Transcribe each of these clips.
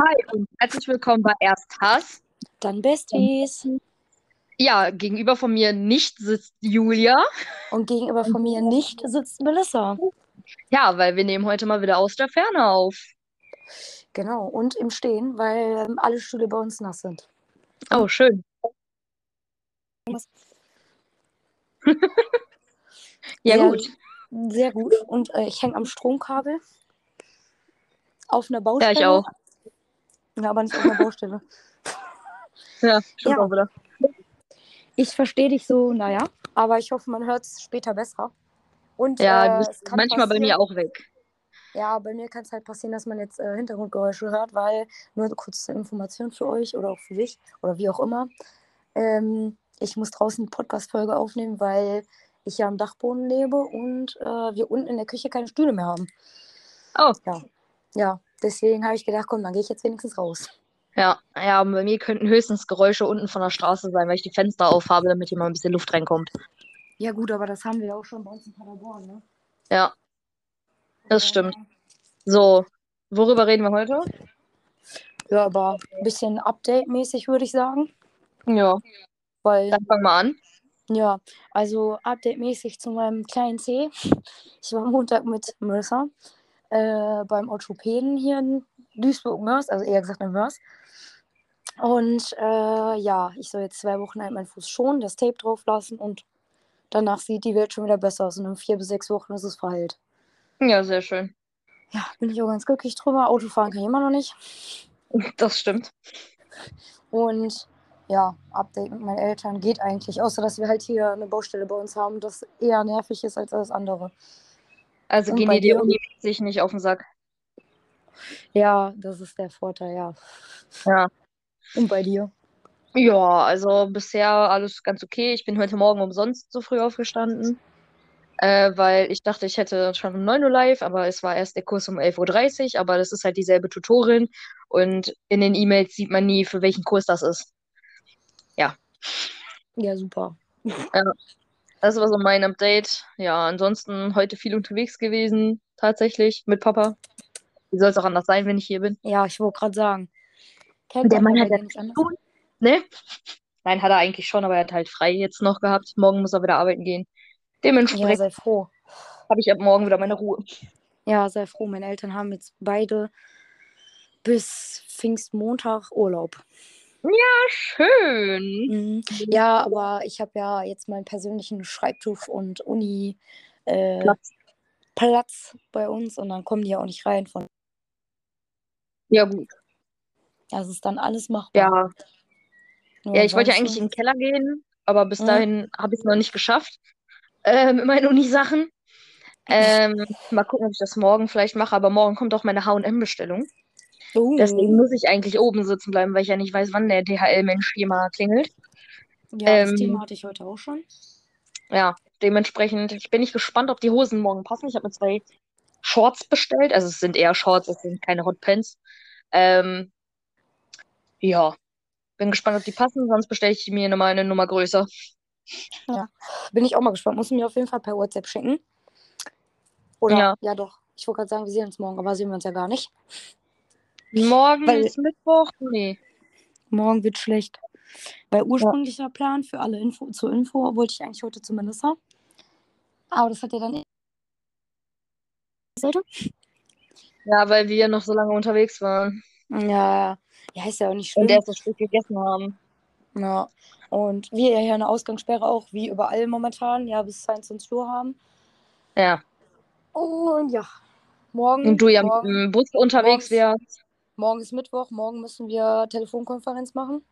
Hi und herzlich willkommen bei Erst Hass. Dann Besties. Ja, gegenüber von mir nicht sitzt Julia. Und gegenüber von mir nicht sitzt Melissa. Ja, weil wir nehmen heute mal wieder aus der Ferne auf. Genau, und im Stehen, weil ähm, alle Stühle bei uns nass sind. Oh, schön. ja, Sehr- gut. Sehr gut. Und äh, ich hänge am Stromkabel. Auf einer Ja, Baustelle. ich auch. Ja, aber nicht auf einer Baustelle. Ja, stimmt Ja. auch wieder. Ich verstehe dich so, naja. Aber ich hoffe, man hört es später besser. Und Ja, äh, manchmal bei mir auch weg. Ja, bei mir kann es halt passieren, dass man jetzt äh, Hintergrundgeräusche hört, weil nur kurz zur Information für euch oder auch für dich oder wie auch immer. Ähm, ich muss draußen die Podcast-Folge aufnehmen, weil ich ja am Dachboden lebe und äh, wir unten in der Küche keine Stühle mehr haben. Oh, Ja, deswegen habe ich gedacht, komm, dann gehe ich jetzt wenigstens raus. ja. Ja, bei mir könnten höchstens Geräusche unten von der Straße sein, weil ich die Fenster aufhabe, damit hier mal ein bisschen Luft reinkommt. Ja, gut, aber das haben wir ja auch schon bei uns in Paderborn, ne? Ja, das stimmt. So, worüber reden wir heute? Ja, aber ein bisschen Update-mäßig würde ich sagen. Ja, Weil dann fangen wir an. Ja, also update-mäßig zu meinem kleinen C. Ich war am Montag mit Melissa äh, beim Orthopäden hier in Duisburg-Mörs, also eher gesagt in Mörs. Und äh, ja, ich soll jetzt zwei Wochen halt meinen Fuß schonen, das Tape drauf lassen und danach sieht die Welt schon wieder besser aus. Und in vier bis sechs Wochen ist es verheilt. Ja, sehr schön. Ja, bin ich auch ganz glücklich drüber. Autofahren kann ich immer noch nicht. Das stimmt. Und ja, Update mit meinen Eltern geht eigentlich, außer dass wir halt hier eine Baustelle bei uns haben, das eher nervig ist als alles andere. Also Und gehen die dir dir? unimäßig nicht auf den Sack. Ja, das ist der Vorteil, ja. Ja. Und bei dir? Ja, also bisher alles ganz okay. Ich bin heute Morgen umsonst so früh aufgestanden, äh, weil ich dachte, ich hätte schon um 9 Uhr live, aber es war erst der Kurs um 11.30 Uhr, aber das ist halt dieselbe Tutorin und in den E-Mails sieht man nie, für welchen Kurs das ist. Ja, super. Das war so mein Update. Ja, ansonsten heute viel unterwegs gewesen, tatsächlich, mit Papa. Wie soll es auch anders sein, wenn ich hier bin? Ja, ich wollte gerade sagen. Kennt Der man Mann ja hat bei ja nicht anders? tun. Ne? Nein, hat er eigentlich schon, aber er hat halt frei jetzt noch gehabt. Morgen muss er wieder arbeiten gehen. Ja, Dementsprechend sei froh. habe ich ab morgen wieder meine Ruhe. Ja, sei froh. Meine Eltern haben jetzt beide bis Pfingstmontag Urlaub. Schön. Mhm. Ja, aber ich habe ja jetzt meinen persönlichen Schreibtisch und Uni äh, Platz. Platz bei uns und dann kommen die ja auch nicht rein. Von Ja, gut. das ist dann alles machbar. Ja, Nur ja ich wollte ja eigentlich in den Keller gehen, aber bis Mhm. dahin habe ich es noch nicht geschafft. Äh, mit meinen Uni-Sachen. Ähm, mal gucken, ob ich das morgen vielleicht mache, aber morgen kommt auch meine HM-Bestellung. Oh, Deswegen muss ich eigentlich oben sitzen bleiben, weil ich ja nicht weiß, wann der DHL-Mensch hier mal klingelt. ja, das ähm, Thema hatte ich heute auch schon. Ja, dementsprechend, ich bin nicht gespannt, ob die Hosen morgen passen. Ich habe mir zwei Shorts bestellt. Also es sind eher Shorts, es sind keine Hotpants. Ähm, ja, bin gespannt, ob die passen, sonst bestelle ich mir nochmal eine Nummer größer. Bin ich auch mal gespannt. Muss mir auf jeden Fall per WhatsApp schicken. Oder? Ja. Ja, doch. Ich wollte gerade sagen, wir sehen uns morgen, aber sehen wir uns ja gar nicht. Morgen Weil- ist Mittwoch? Nee. Morgen wird schlecht. Weil ursprünglicher Plan für alle Info, zur Info wollte ich eigentlich heute zu Melissa. Aber das hat ja dann. Seite? Ja, weil wir noch so lange unterwegs waren Ja, ja, ist ja auch nicht schlimm. und erst das Stück gegessen haben. Ja. Und wir ja hier eine Ausgangssperre auch, wie überall momentan, ja, bis 22 Uhr haben. Ja. Und ja, morgen. Und du ja mit morgen, dem Bus unterwegs morgens- wärst. Morgen ist Mittwoch, morgen müssen wir Telefonkonferenz machen.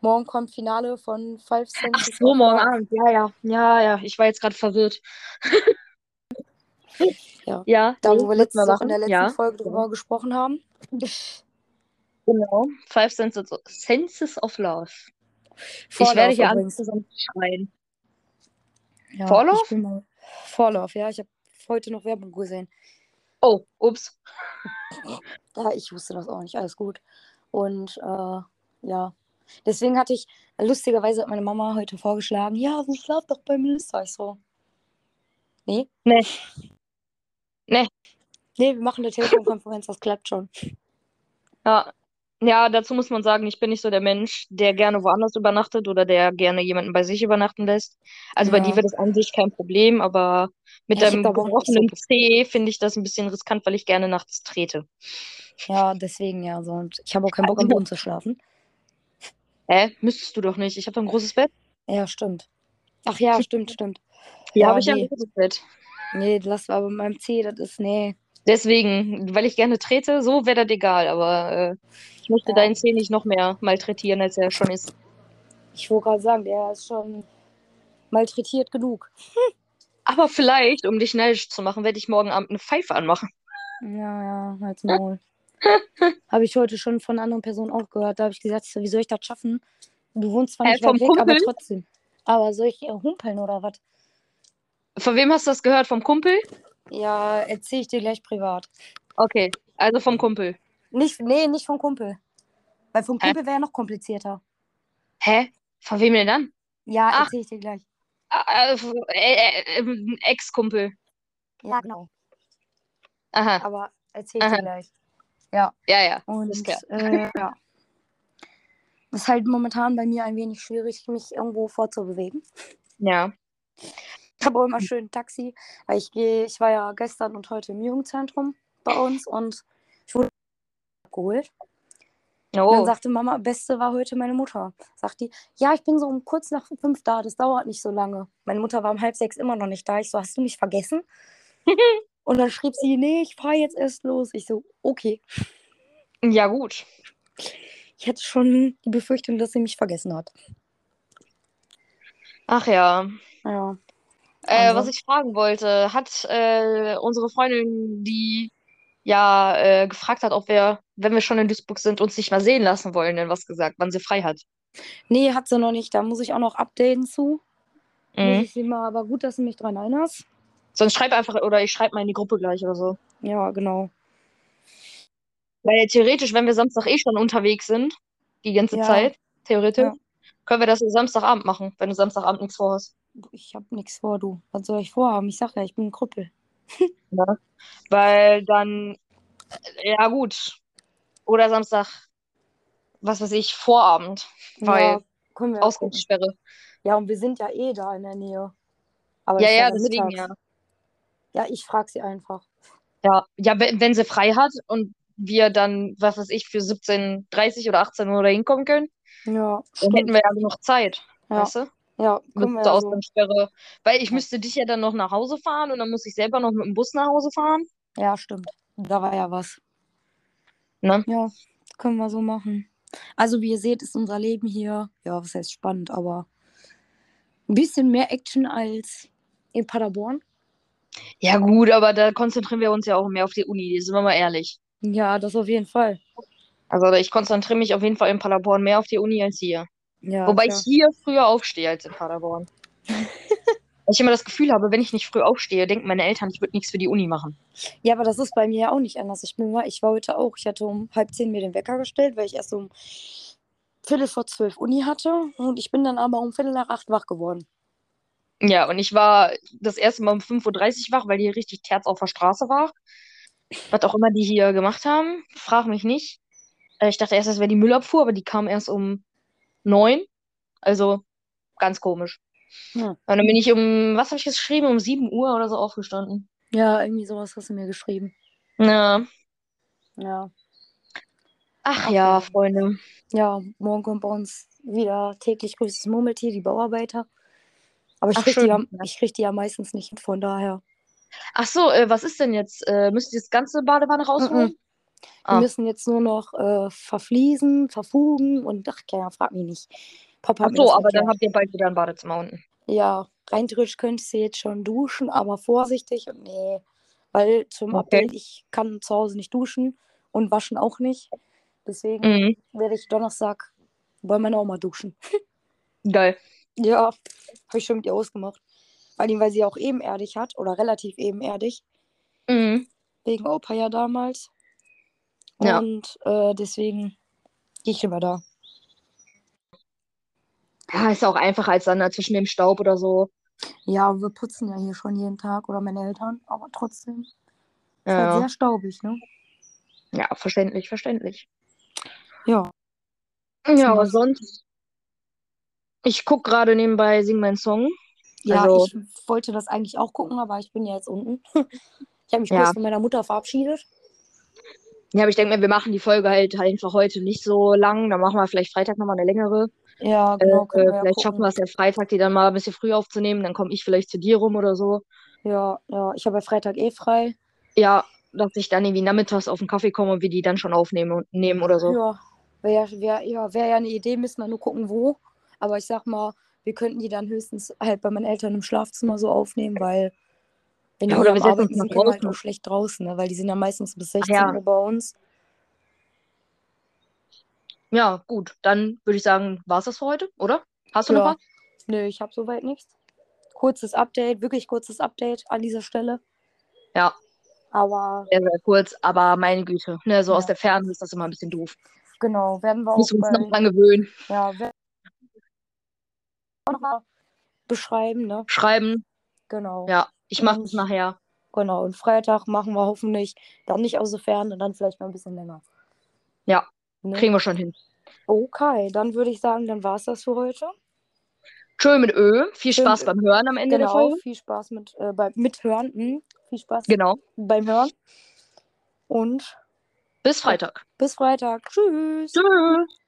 Morgen kommt Finale von Five Ach Senses so, morgen. Abend. Ja, ja. Ja, ja. Ich war jetzt gerade verwirrt. Ja. Ja, Da, wo wir letzte Woche in der letzten Ja, Folge drüber gesprochen haben. genau. Five Senses, Senses of Love. ich Vorlauf werde hier alles zusammen schreien. Ja, Vorlauf? Ich Vorlauf, ja. Ich habe heute noch Werbung gesehen. Oh, ups. Ja, ich wusste das auch nicht. Alles gut. Und äh, ja, deswegen hatte ich, lustigerweise hat meine Mama heute vorgeschlagen, ja, so schlaf doch bei Melissa. Ich so, nee, Nee. Nee. nee, wir machen eine Telefonkonferenz, das klappt schon. Ja. Ja, dazu muss man sagen, ich bin nicht so der Mensch, der gerne woanders übernachtet oder der gerne jemanden bei sich übernachten lässt. Also bei dir Ja. wäre das an sich kein Problem, aber mit Ja, deinem aber gebrochenen. Zeh finde ich das ein bisschen riskant, weil ich gerne nachts trete. Ja, deswegen ja so. Und ich habe auch keinen Bock am Also- Boden zu schlafen. Hä? Müsstest du doch nicht. Ich habe doch ein großes Bett. Ja, stimmt. Ach ja, stimmt, stimmt. Hier Ja, habe ich ja ein großes Bett. Nee, das war bei meinem C, das ist, nee. Deswegen, weil ich gerne trete, so wäre das egal, aber äh, ich möchte Ja. deinen Zeh nicht noch mehr malträtieren, als er schon ist. Ich wollte gerade sagen, der ist schon malträtiert genug. Aber vielleicht, um dich neidisch zu machen, werde ich morgen Abend eine Pfeife anmachen. Ja, ja, halt's Maul. habe ich heute schon von einer anderen Person auch gehört. Da habe ich gesagt, wie soll ich das schaffen? Du wohnst zwar nicht vom weit weg, aber Kumpel? trotzdem. Aber soll ich äh, humpeln oder was? Von wem hast du das gehört? Vom Kumpel? Ja, erzähle ich dir gleich privat. Okay, also vom Kumpel. Nicht, nee, nicht vom Kumpel. Weil vom? Kumpel wäre ja noch komplizierter. Hä? Von wem denn dann? Ja, erzähle ich dir gleich. Ah, äh, äh, äh, äh, Ex-Kumpel. Ja, genau. Aha, Aber erzähle ich dir gleich. ja, ja. Und ist klar. äh, ja. Das ist halt momentan bei mir ein wenig schwierig, mich irgendwo vorzubewegen. Ja. Ich habe auch immer schön ein Taxi, weil ich gehe, ich war ja gestern und heute im Jugendzentrum bei uns und ich wurde abgeholt. Und dann Oh, sagte Mama, Beste war heute meine Mutter. Sagt die, ja, ich bin so um kurz nach fünf da, das dauert nicht so lange. Meine Mutter war um halb sechs immer noch nicht da. Ich so, hast du mich vergessen? und dann schrieb sie, nee, ich fahre jetzt erst los. Ich so, okay. ja gut. Ich hatte schon die Befürchtung, dass sie mich vergessen hat. Ach ja. Ja. Äh, was ich fragen wollte, hat äh, unsere Freundin, die ja äh, gefragt hat, ob wir, wenn wir schon in Duisburg sind, uns nicht mal sehen lassen wollen, denn was gesagt, wann sie frei hat. Nee, hat sie noch nicht. Da muss ich auch noch updaten zu. Muss Mhm. ich sie mal, aber gut, dass du mich dran erinnerst. Sonst schreib einfach, oder ich schreibe mal in die Gruppe gleich oder so. Ja, genau. Weil theoretisch, wenn wir Samstag eh schon unterwegs sind, die ganze Ja. Zeit, theoretisch, Ja. können wir das Samstagabend machen, wenn du Samstagabend nichts vorhast. Ich habe nichts vor, du. Was soll ich vorhaben? Ich sag ja, ich bin ein Krüppel. Weil dann, ja gut. Oder Samstag, was weiß ich, Vorabend, weil ja, ja. Ausgangssperre. Ja, und wir sind ja eh da in der Nähe. Aber Ja, das ist ja, deswegen mittags. ja. Ja, ich frage sie einfach. Ja, ja, wenn, wenn sie frei hat und wir dann, was weiß ich, für 17.30 oder 18 Uhr da hinkommen können, Ja, dann stimmt. hätten wir ja genug Zeit, Ja, weißt du? Ja, Mit der ja so. Ausgangssperre. Weil ich Ja. müsste dich ja dann noch nach Hause fahren und dann muss ich selber noch mit dem Bus nach Hause fahren. Ja, stimmt. Da war ja was. Ne? Ja, können wir so machen. Also, wie ihr seht, ist unser Leben hier, ja, was heißt spannend, aber ein bisschen mehr Action als in Paderborn. Ja, gut, aber da konzentrieren wir uns ja auch mehr auf die Uni, sind wir mal ehrlich. Ja, das auf jeden Fall. Also ich konzentriere mich auf jeden Fall in Paderborn mehr auf die Uni als hier. Ja, Wobei klar. ich hier früher aufstehe als in Paderborn. Weil ich immer das Gefühl habe, wenn ich nicht früh aufstehe, denken meine Eltern, ich würde nichts für die Uni machen. Ja, aber das ist bei mir ja auch nicht anders. Ich bin mal, ich war heute auch, ich hatte um halb zehn mir den Wecker gestellt, weil ich erst um Viertel vor zwölf Uni hatte und ich bin dann aber um Viertel nach acht wach geworden. Ja, und ich war das erste Mal um 5.30 Uhr wach, weil hier richtig Terz auf der Straße war. Was auch immer die hier gemacht haben, frag mich nicht. Äh, Ich dachte erst, das wäre die Müllabfuhr, aber die kam erst um neun. Also ganz komisch. Ja. Und dann bin ich um, was habe ich geschrieben, um 7 Uhr oder so aufgestanden. Ja, irgendwie sowas hast du mir geschrieben. Ja. Ja. Ach Ach ja. Freunde. Ja, morgen kommt bei uns wieder täglich grüßt das Murmeltier, die Bauarbeiter. Aber ich Ach, krieg, die ja, ich krieg die ja meistens nicht von daher. Ach so, äh, was ist denn jetzt? Äh, müsst ihr das ganze Badewanne rausholen? Wir Ah. müssen jetzt nur noch äh, verfließen, verfugen und ach, keiner fragt mich nicht. Papa Ach so, aber dann habt ihr bald wieder ein Badezimmer unten. Ja, rein theoretisch könntest du jetzt schon duschen, aber vorsichtig und nee. Weil zum Okay. Update, ich kann zu Hause nicht duschen und waschen auch nicht. Deswegen Mhm. werde ich Donnerstag bei meiner Oma duschen. Geil. Ja, habe ich schon mit ihr ausgemacht. Vor allem, weil sie auch ebenerdig hat oder relativ ebenerdig. Mhm. Wegen Opa ja damals. Ja. Und äh, deswegen gehe ich immer da. Ja, ist auch einfacher als dann zwischen dem Staub oder so. Ja, wir putzen ja hier schon jeden Tag oder meine Eltern, aber trotzdem. Ist halt Ja, sehr staubig, ne? ja, verständlich, verständlich. Ja. Ja, aber sonst. Ich gucke gerade nebenbei Sing mein Song. Ja, Also- ich wollte das eigentlich auch gucken, aber ich bin ja jetzt unten. Ich habe mich Ja. kurz von meiner Mutter verabschiedet. Ja, aber ich denke mir, wir machen die Folge halt einfach heute nicht so lang. Dann machen wir vielleicht Freitag nochmal eine längere. Ja, Äh, genau, können wir ja vielleicht schaffen wir es ja Freitag, die dann mal ein bisschen früh aufzunehmen. Dann komme ich vielleicht zu dir rum oder so. Ja, ja, ich habe ja Freitag eh frei. Ja, dass ich dann irgendwie nachmittags auf den Kaffee komme und wir die dann schon aufnehmen und nehmen oder so. Ja, wäre ja, wär, ja, wär ja eine Idee, müssen wir nur gucken, wo. Aber ich sag mal, wir könnten die dann höchstens halt bei meinen Eltern im Schlafzimmer so aufnehmen, weil wenn die Ja, oder wir Arbeiten sind, wir halt auch schlecht draußen, ne? weil die sind ja meistens bis Ach 16 ja. Uhr bei uns. Ja, gut. Dann würde ich sagen, war es das für heute, oder? Hast du Ja. noch was? Nö, ich habe soweit nichts. Kurzes Update, wirklich kurzes Update an dieser Stelle. Ja. Aber Sehr, sehr kurz, aber meine Güte. Ne, so Ja. aus der Ferne ist das immer ein bisschen doof. genau, werden wir auch Müssen wir uns noch bei, dran gewöhnen. ja, werden wir auch noch mal beschreiben, ne? Schreiben. Genau. Ja, ich mache Und- das nachher. Genau, und Freitag machen wir hoffentlich dann nicht aus der Ferne, dann vielleicht mal ein bisschen länger. Ja, Ne? Kriegen wir schon hin. Okay, dann würde ich sagen, dann war es das für heute. Tschö mit Ö. Viel Schön Spaß beim Hören am Ende der Genau, Folge. viel Spaß mit äh, beim Mithören. Hm, viel Spaß Genau. beim Hören. Und Bis Freitag. bis Freitag. Tschüss. Tschüss.